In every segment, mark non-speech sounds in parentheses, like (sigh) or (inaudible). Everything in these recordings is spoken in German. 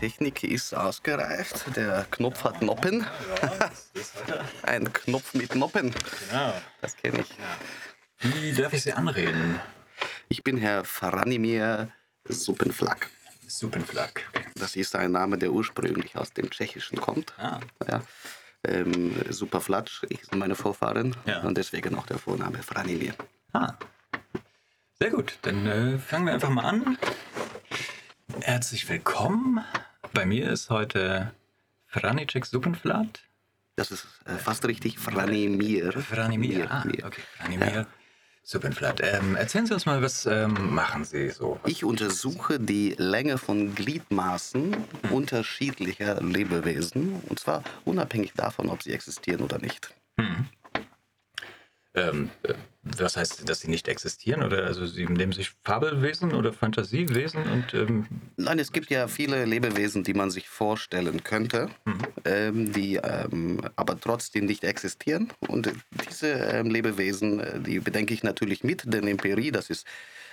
Technik ist ausgereift. Der Knopf hat Noppen. (laughs) Ein Knopf mit Noppen. Genau. Das kenne ich. Wie darf ich Sie anreden? Ich bin Herr Faranimir Suppenflak. Suppenflak. Okay. Das ist ein Name, der ursprünglich aus dem Tschechischen kommt. Ah. Ja. Ähm, Superflatsch ist meine Vorfahren Ja. und deswegen auch der Vorname Faranimir. ah. Sehr gut. Dann äh, fangen wir einfach mal an. Herzlich willkommen. Bei mir ist heute Franicek Suppenflat. Das ist äh, fast richtig Franimir. Franimir. Ah, okay. Franimir Suppenflat. Ähm, erzählen Sie uns mal, was ähm, machen Sie so? Ich untersuche die Länge von Gliedmaßen Hm. unterschiedlicher Lebewesen und zwar unabhängig davon, ob sie existieren oder nicht. Ähm, äh, was heißt, dass sie nicht existieren? Oder also sie nehmen sich Fabelwesen oder Fantasiewesen und ähm, Nein, es gibt ja viele Lebewesen, die man sich vorstellen könnte, Mhm. ähm, die ähm, aber trotzdem nicht existieren. Und diese ähm, Lebewesen, äh, die bedenke ich natürlich mit, denn Empirie, das ist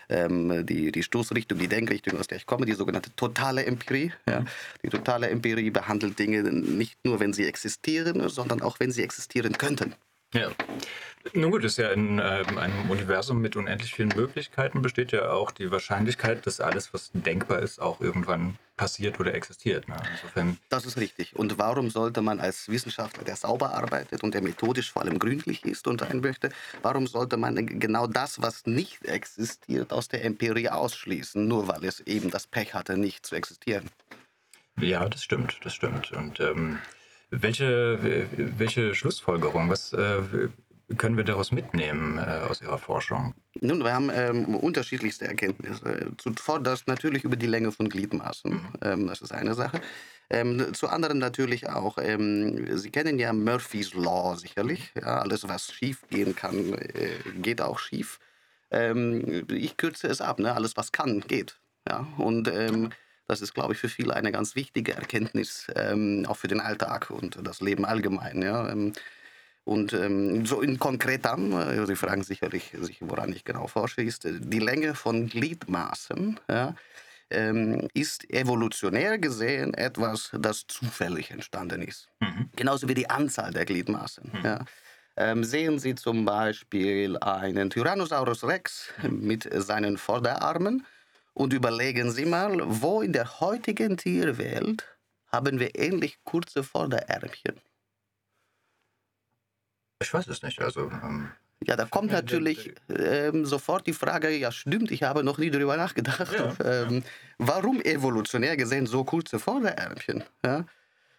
ähm, die, die Stoßrichtung, die Denkrichtung, aus der ich komme, die sogenannte totale Empirie. Ja. Mhm. Die totale Empirie behandelt Dinge nicht nur, wenn sie existieren, sondern auch, wenn sie existieren könnten. Ja. Nun gut, ist ja in ähm, einem Universum mit unendlich vielen Möglichkeiten besteht ja auch die Wahrscheinlichkeit, dass alles, was denkbar ist, auch irgendwann passiert oder existiert. Ne? Insofern, Das ist richtig. Und warum sollte man als Wissenschaftler, der sauber arbeitet und der methodisch vor allem gründlich ist und sein möchte, warum sollte man genau das, was nicht existiert, aus der Empirie ausschließen, nur weil es eben das Pech hatte, nicht zu existieren? ja, das stimmt, das stimmt. Und ähm, welche, welche Schlussfolgerung, was äh, können wir daraus mitnehmen äh, aus Ihrer Forschung? Nun, wir haben ähm, unterschiedlichste Erkenntnisse. Zuvorderst natürlich über die Länge von Gliedmaßen. Ähm, das ist eine Sache. Ähm, zu anderen natürlich auch, ähm, Sie kennen ja Murphy's Law sicherlich. Ja, alles, was schief gehen kann, äh, geht auch schief. Ähm, ich kürze es ab, ne? alles, was kann, geht. Ja? Und ähm, das ist, glaube ich, für viele eine ganz wichtige Erkenntnis, ähm, auch für den Alltag und das Leben allgemein. Ja? Ähm, und ähm, so in konkret dann, äh, Sie fragen sicherlich, sich, woran ich genau forsche, ist äh, die Länge von Gliedmaßen. Ja, ähm, ist evolutionär gesehen etwas, das zufällig entstanden ist. Mhm. Genauso wie die Anzahl der Gliedmaßen. Ja. Ähm, sehen Sie zum Beispiel einen Tyrannosaurus Rex mit seinen Vorderarmen und überlegen Sie mal, wo in der heutigen Tierwelt haben wir ähnlich kurze Vorderärmchen? Ich weiß es nicht. Also, ähm, Ja, da kommt Ja, natürlich ähm, sofort die Frage, ja stimmt, ich habe noch nie darüber nachgedacht. Ja, (laughs) ähm, Warum evolutionär gesehen so kurze Vorderärmchen? Ja?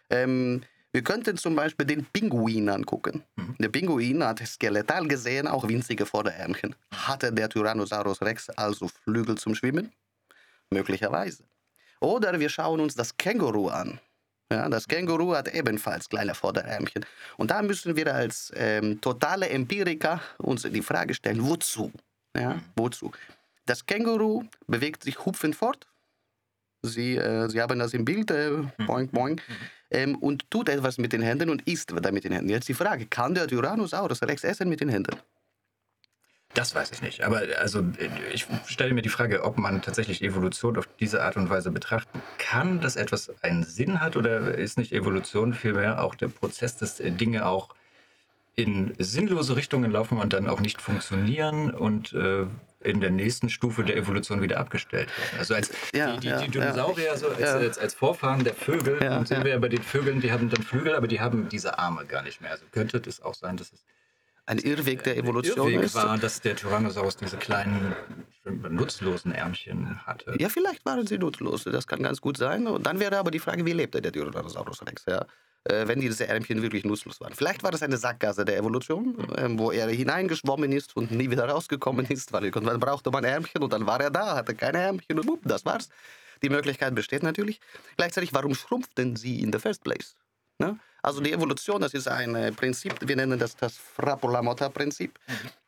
Ähm, wir könnten zum Beispiel den Pinguin angucken. Mhm. Der Pinguin hat skeletal gesehen auch winzige Vorderärmchen. Hatte der Tyrannosaurus Rex also Flügel zum Schwimmen? Möglicherweise. Oder wir schauen uns das Känguru an. Ja, das Känguru hat ebenfalls kleine Vorderärmchen. Und da müssen wir als ähm, totale Empiriker uns die Frage stellen, wozu? Ja, wozu? Das Känguru bewegt sich hupfend fort. Sie, äh, Sie haben das im Bild, äh, boing, boing, ähm, und tut etwas mit den Händen und isst da mit den Händen. Jetzt die Frage, kann der Tyrannosaurus Rex essen mit den Händen? Das weiß ich nicht. Aber also ich stelle mir die Frage, ob man tatsächlich Evolution auf diese Art und Weise betrachten kann, dass etwas einen Sinn hat oder ist nicht Evolution vielmehr auch der Prozess, dass Dinge auch in sinnlose Richtungen laufen und dann auch nicht funktionieren und äh, in der nächsten Stufe der Evolution wieder abgestellt werden. Also als Ja, die, die, ja, die Dinosaurier so als, ja. als, als Vorfahren der Vögel Ja, und sehen ja. wir ja bei den Vögeln, die haben dann Flügel, aber die haben diese Arme gar nicht mehr. Also könnte es auch sein, dass es Ein Irrweg der Evolution Irrweg ist. war, dass der Tyrannosaurus diese kleinen nutzlosen Ärmchen hatte. Ja, vielleicht waren sie nutzlos. Das kann ganz gut sein. Und dann wäre aber die Frage, wie lebte der Tyrannosaurus Rex? Ja? Äh, wenn diese Ärmchen wirklich nutzlos waren. Vielleicht war das eine Sackgasse der Evolution, ähm, wo er hineingeschwommen ist und nie wieder rausgekommen ist, weil irgendwann brauchte man Ärmchen und dann war er da, hatte keine Ärmchen und wupp, das war's. Die Möglichkeit besteht natürlich. Gleichzeitig, warum schrumpften sie in the first place? Ne? Also die Evolution, das ist ein äh, Prinzip, wir nennen das das Frappola-Motta-Prinzip.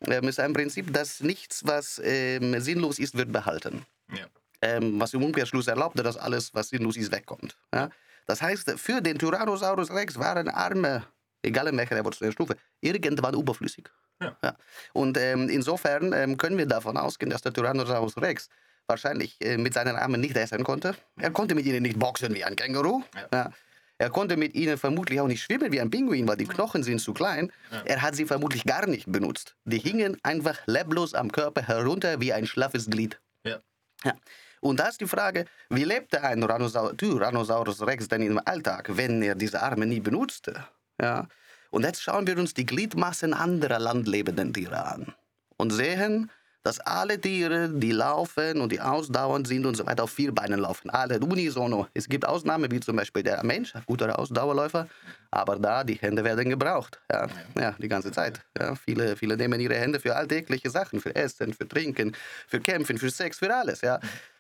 Ähm, ist ein Prinzip, dass nichts, was ähm, sinnlos ist, wird behalten. Ja. Ähm, was im Umkehrschluss erlaubte, dass alles, was sinnlos ist, wegkommt. Ja? Das heißt, für den Tyrannosaurus Rex waren Arme, egal in welcher evolutionären Stufe, irgendwann überflüssig. Ja. Und ähm, insofern ähm, können wir davon ausgehen, dass der Tyrannosaurus Rex wahrscheinlich äh, mit seinen Armen nicht essen konnte. Er konnte mit ihnen nicht boxen wie ein Känguru. Ja. Ja. Er konnte mit ihnen vermutlich auch nicht schwimmen wie ein Pinguin, weil die Knochen sind zu klein. Er hat sie vermutlich gar nicht benutzt. Die hingen einfach leblos am Körper herunter wie ein schlaffes Glied. Ja. Ja. Und da ist die Frage, wie lebte ein Tyrannosaurus, Tyrannosaurus Rex denn im Alltag, wenn er diese Arme nie benutzte? Ja. Und jetzt schauen wir uns die Gliedmassen anderer landlebenden Tiere an und sehen, dass alle Tiere, die laufen und die ausdauernd sind und so weiter, auf vier Beinen laufen. Alle unisono. Es gibt Ausnahmen, wie zum Beispiel der Mensch, guter Ausdauerläufer, aber da, die Hände werden gebraucht. Ja, ja die ganze Zeit. Ja, viele, viele nehmen ihre Hände für alltägliche Sachen, für Essen, für Trinken, für Kämpfen, für Sex, für alles. Ja.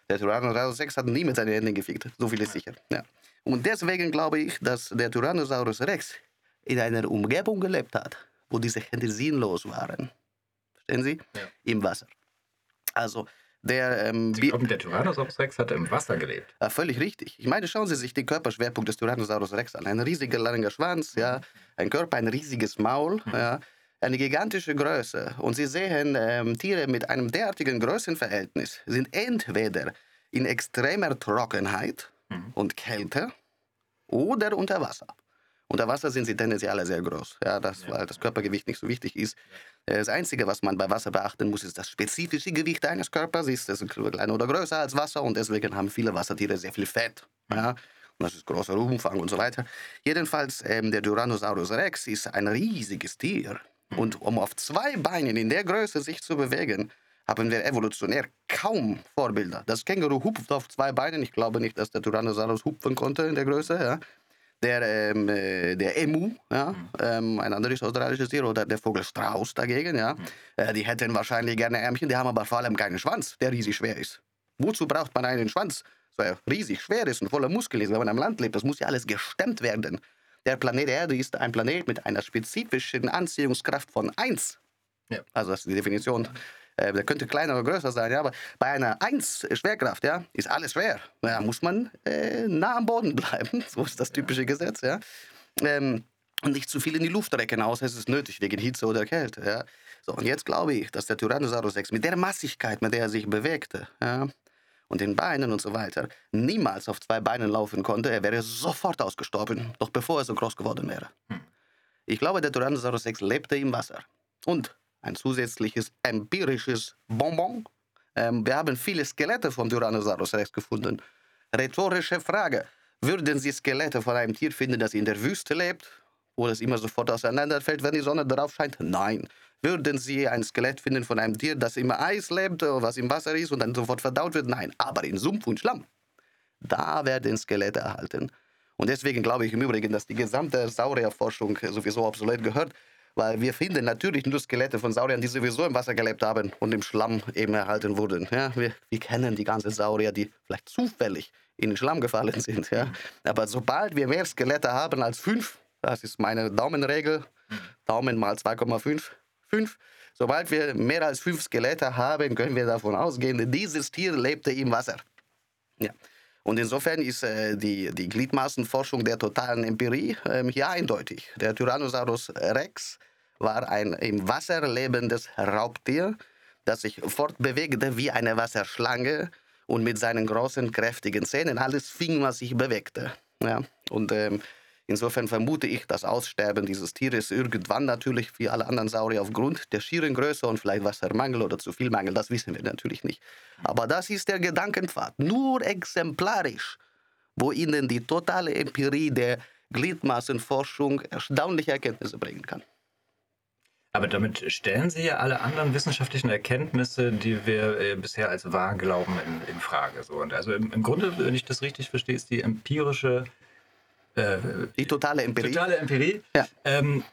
Der Tyrannosaurus Rex hat nie mit seinen Händen gefickt, so viel ist sicher. Ja. Und deswegen glaube ich, dass der Tyrannosaurus Rex in einer Umgebung gelebt hat, wo diese Hände sinnlos waren. Verstehen Sie? Ja. Im Wasser. Also, der. Ähm, Sie glauben, der Tyrannosaurus Rex hat im Wasser gelebt. ja, völlig richtig. Ich meine, schauen Sie sich den Körperschwerpunkt des Tyrannosaurus Rex an. Ein riesiger, langer Schwanz, ja, ein Körper, ein riesiges Maul, ja, eine gigantische Größe. Und Sie sehen, ähm, Tiere mit einem derartigen Größenverhältnis sind entweder in extremer Trockenheit und Kälte oder unter Wasser. Unter Wasser sind sie tendenziell alle sehr groß, ja, das, weil das Körpergewicht nicht so wichtig ist. Äh, Das Einzige, was man bei Wasser beachten muss, ist das spezifische Gewicht eines Körpers. Ist es kleiner oder größer als Wasser und deswegen haben viele Wassertiere sehr viel Fett. Ja. Und das ist großer Umfang und so weiter. Jedenfalls, ähm, der Tyrannosaurus Rex ist ein riesiges Tier. Und um auf zwei Beinen in der Größe sich zu bewegen, haben wir evolutionär kaum Vorbilder. Das Känguru hupft auf zwei Beinen. Ich glaube nicht, dass der Tyrannosaurus hupfen konnte in der Größe. Ja. Der, ähm, äh, der Emu, ja, ähm, ein anderes australisches Tier, oder der Vogel Strauß dagegen, ja, äh, die hätten wahrscheinlich gerne Ärmchen, die haben aber vor allem keinen Schwanz, der riesig schwer ist. Wozu braucht man einen Schwanz, so er riesig schwer ist und voller Muskeln ist, wenn man am Land lebt? Das muss ja alles gestemmt werden. Der Planet Erde ist ein Planet mit einer spezifischen Anziehungskraft von 1. Ja. Also das ist die Definition. Äh, der könnte kleiner oder größer sein, ja, aber bei einer 1 Schwerkraft, ja, ist alles schwer. Da muss man äh, nah am Boden (laughs) bleiben. So ist das typische Gesetz, ja. Ähm, und nicht zu viel in die Luft recken, außer es ist nötig, wegen Hitze oder Kälte. Ja. So, und jetzt glaube ich, dass der Tyrannosaurus Rex mit der Massigkeit, mit der er sich bewegte, ja, und den Beinen und so weiter, niemals auf zwei Beinen laufen konnte. Er wäre sofort ausgestorben, noch bevor er so groß geworden wäre. Ich glaube, der Tyrannosaurus Rex lebte im Wasser. Und ein zusätzliches empirisches Bonbon. Ähm, wir haben viele Skelette von Tyrannosaurus Rex gefunden. Rhetorische Frage. Würden Sie Skelette von einem Tier finden, das in der Wüste lebt, wo es immer sofort auseinanderfällt, wenn die Sonne darauf scheint? Nein. Würden Sie ein Skelett finden von einem Tier, das im Eis lebt, was im Wasser ist und dann sofort verdaut wird? Nein. Aber in Sumpf und Schlamm, da werden Skelette erhalten. Und deswegen glaube ich im Übrigen, dass die gesamte Saurierforschung sowieso obsolet gehört, weil wir finden natürlich nur Skelette von Sauriern, die sowieso im Wasser gelebt haben und im Schlamm eben erhalten wurden. Ja, wir, wir kennen die ganzen Saurier, die vielleicht zufällig in den Schlamm gefallen sind. Ja. Aber sobald wir mehr Skelette haben als fünf, das ist meine Daumenregel, Daumen mal 2,5, fünf, sobald wir mehr als fünf Skelette haben, können wir davon ausgehen, dieses Tier lebte im Wasser. Ja. Und insofern ist äh, die, die Gliedmaßenforschung der totalen Empirie ähm, hier eindeutig. Der Tyrannosaurus Rex war ein im Wasser lebendes Raubtier, das sich fortbewegte wie eine Wasserschlange und mit seinen großen, kräftigen Zähnen alles fing, was sich bewegte. Ja. Und ähm, insofern vermute ich das Aussterben dieses Tieres irgendwann natürlich wie alle anderen Saurier aufgrund der schieren Größe und vielleicht Wassermangel oder zu viel Mangel, das wissen wir natürlich nicht. Aber das ist der Gedankenpfad, nur exemplarisch, wo Ihnen die totale Empirie der Gliedmaßenforschung erstaunliche Erkenntnisse bringen kann. Aber damit stellen Sie ja alle anderen wissenschaftlichen Erkenntnisse, die wir äh, bisher als wahr glauben, in, in Frage. So. Und also im, im Grunde, wenn ich das richtig verstehe, ist die empirische, äh, Die totale Empirie. totale Empirie. Ja. Ähm,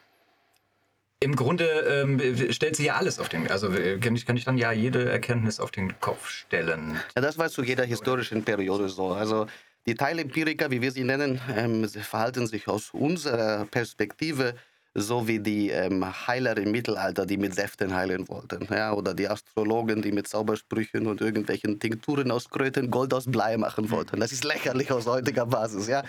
Im Grunde ähm, stellt sie ja alles auf den, also äh, kann ich, kann ich dann ja jede Erkenntnis auf den Kopf stellen. Ja, das war zu jeder historischen Periode so. Also die Teilempiriker, wie wir sie nennen, ähm, verhalten sich aus unserer Perspektive so wie die ähm, Heiler im Mittelalter, die mit Säften heilen wollten. Ja, oder die Astrologen, die mit Zaubersprüchen und irgendwelchen Tinkturen aus Kröten Gold aus Blei machen wollten. Das ist lächerlich aus heutiger Basis. Ja.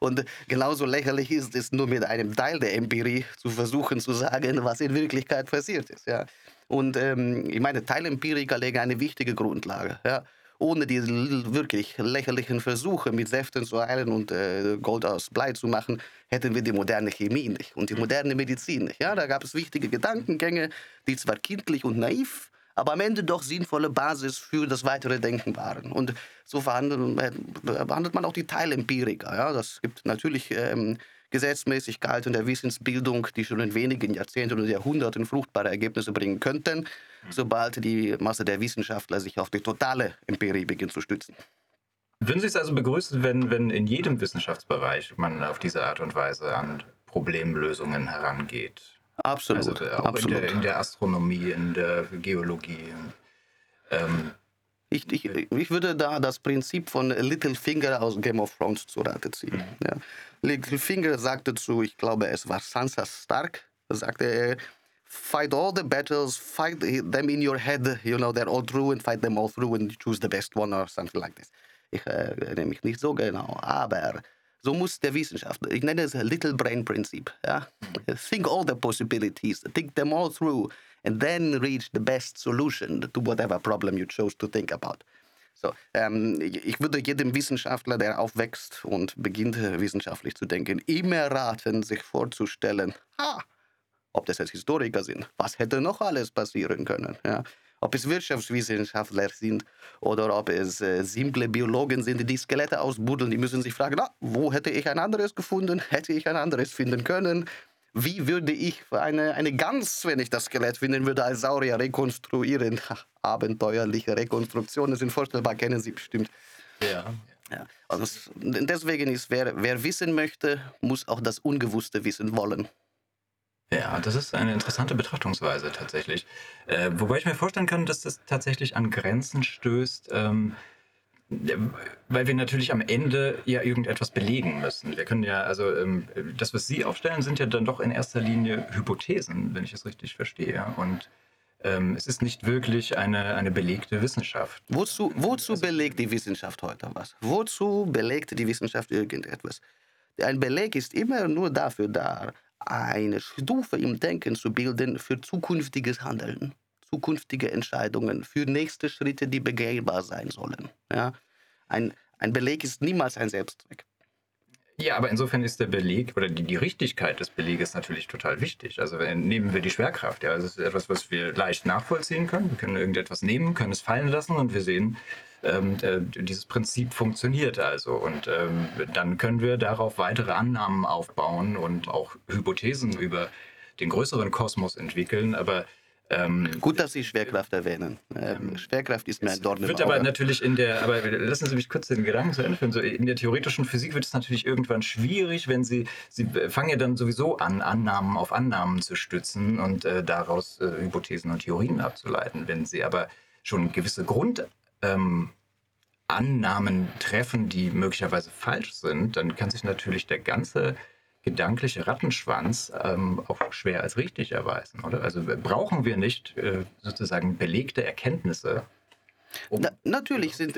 Und genauso lächerlich ist es nur mit einem Teil der Empirie zu versuchen zu sagen, was in Wirklichkeit passiert ist. Ja. Und ähm, ich meine, Teilempiriker legen eine wichtige Grundlage. Ja. Ohne diese wirklich lächerlichen Versuche mit Säften zu heilen und äh, Gold aus Blei zu machen, hätten wir die moderne Chemie nicht und die moderne Medizin nicht. Ja, da gab es wichtige Gedankengänge, die zwar kindlich und naiv, aber am Ende doch sinnvolle Basis für das weitere Denken waren. Und so behandelt, behandelt man auch die Teilempiriker. Ja, das gibt natürlich ähm, Gesetzmäßigkeiten der Wissensbildung, die schon in wenigen Jahrzehnten oder Jahrhunderten fruchtbare Ergebnisse bringen könnten, sobald die Masse der Wissenschaftler sich auf die totale Empirie beginnt zu stützen. Würden Sie es also begrüßen, wenn, wenn in jedem Wissenschaftsbereich man auf diese Art und Weise an Problemlösungen herangeht? Absolut. Also auch absolut. In, der, in der Astronomie, in der Geologie. Ähm, ich, ich, ich würde da das Prinzip von Littlefinger aus Game of Thrones zu Rate ziehen. Mhm. Ja. Littlefinger sagte zu, ich glaube, es war Sansa Stark, sagte er, fight all the battles, fight them in your head, you know, they're all true and fight them all through and choose the best one or something like this. Ich äh, erinnere mich nicht so genau, aber so muss der Wissenschaftler, ich nenne es Little Brain Prinzip, ja? think all the possibilities, think them all through and then reach the best solution to whatever problem you chose to think about. So, ähm, ich würde jedem Wissenschaftler, der aufwächst und beginnt wissenschaftlich zu denken, immer raten, sich vorzustellen, ha, ob das jetzt Historiker sind, was hätte noch alles passieren können. Ja? Ob es Wirtschaftswissenschaftler sind oder ob es äh, simple Biologen sind, die Skelette ausbuddeln, die müssen sich fragen, na, wo hätte ich ein anderes gefunden? Hätte ich ein anderes finden können? Wie würde ich eine, eine Gans, wenn ich das Skelett finden würde, als Saurier rekonstruieren? (laughs) abenteuerliche Rekonstruktionen sind vorstellbar, kennen Sie bestimmt. Ja. ja. Also deswegen ist, wer, wer wissen möchte, muss auch das Ungewusste wissen wollen. Ja, das ist eine interessante Betrachtungsweise tatsächlich. Äh, wobei ich mir vorstellen kann, dass das tatsächlich an Grenzen stößt, ähm, weil wir natürlich am Ende ja irgendetwas belegen müssen. Wir können ja, also ähm, das, was Sie aufstellen, sind ja dann doch in erster Linie Hypothesen, wenn ich es richtig verstehe. Und ähm, es ist nicht wirklich eine, eine belegte Wissenschaft. Wozu, wozu also, belegt die Wissenschaft heute was? Wozu belegt die Wissenschaft irgendetwas? Ein Beleg ist immer nur dafür da, eine Stufe im Denken zu bilden für zukünftiges Handeln, zukünftige Entscheidungen, für nächste Schritte, die begehbar sein sollen. Ja? Ein, ein Beleg ist niemals ein Selbstzweck. Ja, aber insofern ist der Beleg oder die, die Richtigkeit des Beleges natürlich total wichtig. Also nehmen wir die Schwerkraft. Ja, das ist etwas, was wir leicht nachvollziehen können. Wir können irgendetwas nehmen, können es fallen lassen und wir sehen, ähm, äh, dieses Prinzip funktioniert also. Und ähm, dann können wir darauf weitere Annahmen aufbauen und auch Hypothesen über den größeren Kosmos entwickeln. Aber ähm, Gut, dass Sie Schwerkraft erwähnen. Ähm, Schwerkraft ist mir ein Dorn im Wird aber natürlich in der, aber lassen Sie mich kurz den Gedanken zu Ende führen. So in der theoretischen Physik wird es natürlich irgendwann schwierig, wenn Sie, Sie fangen ja dann sowieso an, Annahmen auf Annahmen zu stützen und äh, daraus äh, Hypothesen und Theorien abzuleiten. Wenn Sie aber schon gewisse Grund, ähm, treffen, die möglicherweise falsch sind, dann kann sich natürlich der ganze gedankliche Rattenschwanz ähm, auch schwer als richtig erweisen, oder? Also brauchen wir nicht äh, sozusagen belegte Erkenntnisse, um Na, natürlich sind,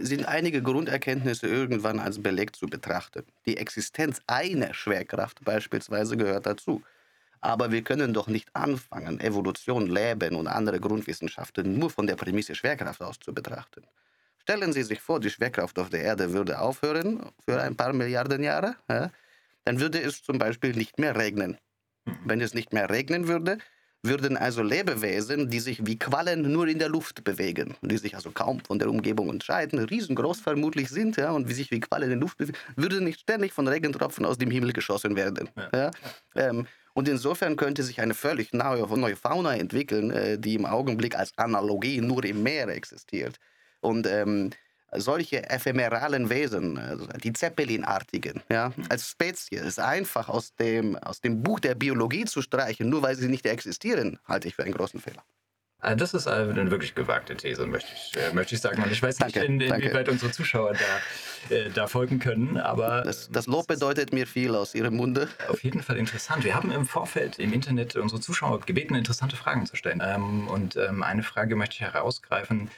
sind einige Grunderkenntnisse irgendwann als belegt zu betrachten. Die Existenz einer Schwerkraft beispielsweise gehört dazu. Aber wir können doch nicht anfangen, Evolution, Leben und andere Grundwissenschaften nur von der Prämisse Schwerkraft aus zu betrachten. Stellen Sie sich vor, die Schwerkraft auf der Erde würde aufhören für ein paar Milliarden Jahre. Ja? Dann würde es zum Beispiel nicht mehr regnen. Wenn es nicht mehr regnen würde, würden also Lebewesen, die sich wie Quallen nur in der Luft bewegen, die sich also kaum von der Umgebung unterscheiden, riesengroß vermutlich sind ja, und wie sich wie Quallen in der Luft bewegen, würden nicht ständig von Regentropfen aus dem Himmel geschossen werden. Ja. Ja? Ähm, und insofern könnte sich eine völlig neue, neue Fauna entwickeln, äh, die im Augenblick als Analogie nur im Meer existiert. Und ähm, solche ephemeralen Wesen, also die Zeppelinartigen, ja, als Spezies einfach aus dem, aus dem Buch der Biologie zu streichen, nur weil sie nicht existieren, halte ich für einen großen Fehler. Also das ist eine wirklich gewagte These, möchte ich, äh, möchte ich sagen. Und ich weiß danke, nicht, in, inwieweit unsere Zuschauer da, äh, da folgen können, aber... Das, das, Lob bedeutet mir viel aus Ihrem Munde. Auf jeden Fall interessant. Wir haben im Vorfeld im Internet unsere Zuschauer gebeten, interessante Fragen zu stellen. Ähm, und ähm, eine Frage möchte ich herausgreifen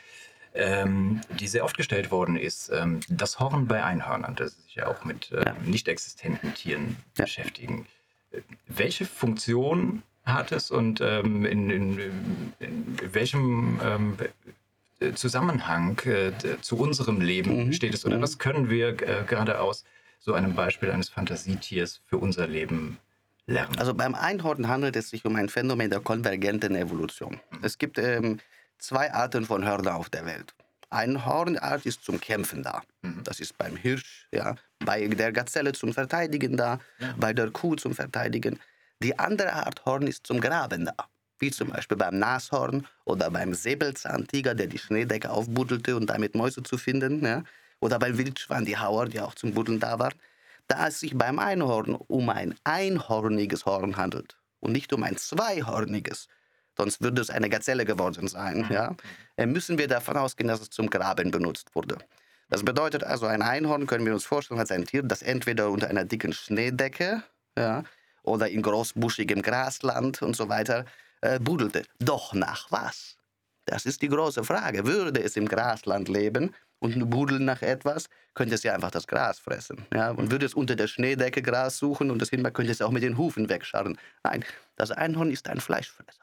ähm, die sehr oft gestellt worden ist, ähm, das Horn bei Einhörnern, das sich ja auch mit äh, ja. nicht existenten Tieren ja. beschäftigen. Äh, welche Funktion hat es und ähm, in, in, in, welchem ähm, äh, Zusammenhang äh, zu unserem Leben mhm. steht es? Oder mhm. was können wir äh, gerade aus so einem Beispiel eines Fantasietiers für unser Leben lernen? Also beim Einhorn handelt es sich um ein Phänomen der konvergenten Evolution. Mhm. Es gibt ähm, zwei Arten von Hörnern auf der Welt. Eine Hornart ist zum Kämpfen da. Mhm. Das ist beim Hirsch, ja, bei der Gazelle zum Verteidigen da, ja. bei der Kuh zum Verteidigen. Die andere Art Horn ist zum Graben da. Wie zum Beispiel beim Nashorn oder beim Säbelzahntiger, der die Schneedecke aufbuddelte und damit Mäuse zu finden. Ja. Oder beim Wildschwein, die Hauer, die auch zum Buddeln da waren. Da es sich beim Einhorn um ein einhorniges Horn handelt und nicht um ein zweihorniges, sonst würde es eine Gazelle geworden sein, mhm. ja, äh, müssen wir davon ausgehen, dass es zum Graben benutzt wurde. Das bedeutet also, ein Einhorn können wir uns vorstellen als ein Tier, das entweder unter einer dicken Schneedecke ja, oder in großbuschigem Grasland und so weiter äh, budelte. Doch nach was? Das ist die große Frage. Würde es im Grasland leben und budeln nach etwas, könnte es ja einfach das Gras fressen. Ja? Und würde es unter der Schneedecke Gras suchen und das Himbeer könnte es auch mit den Hufen wegscharren. Nein, das Einhorn ist ein Fleischfresser.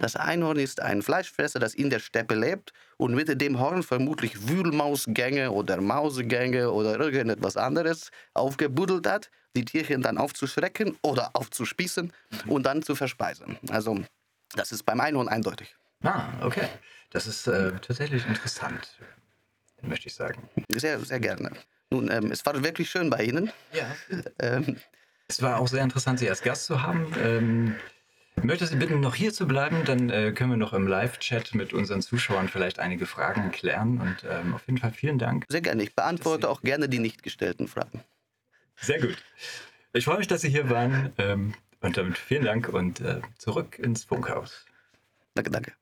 Das Einhorn ist ein Fleischfresser, das in der Steppe lebt und mit dem Horn vermutlich Wühlmausgänge oder Mausegänge oder irgendetwas anderes aufgebuddelt hat, die Tierchen dann aufzuschrecken oder aufzuspießen und dann zu verspeisen. Also das ist beim Einhorn eindeutig. Ah, okay. Das ist äh, tatsächlich interessant, möchte ich sagen. Sehr, sehr gerne. Nun, ähm, es war wirklich schön bei Ihnen. Ja. ähm, es war auch sehr interessant, Sie als Gast zu haben. Ähm, Möchte Sie bitten, noch hier zu bleiben, dann äh, können wir noch im Live-Chat mit unseren Zuschauern vielleicht einige Fragen klären. Und ähm, auf jeden Fall vielen Dank. Sehr gerne. Ich beantworte auch gerne die nicht gestellten Fragen. Sehr gut. Ich freue mich, dass Sie hier waren. Ähm, und damit vielen Dank und äh, zurück ins Funkhaus. Danke, danke.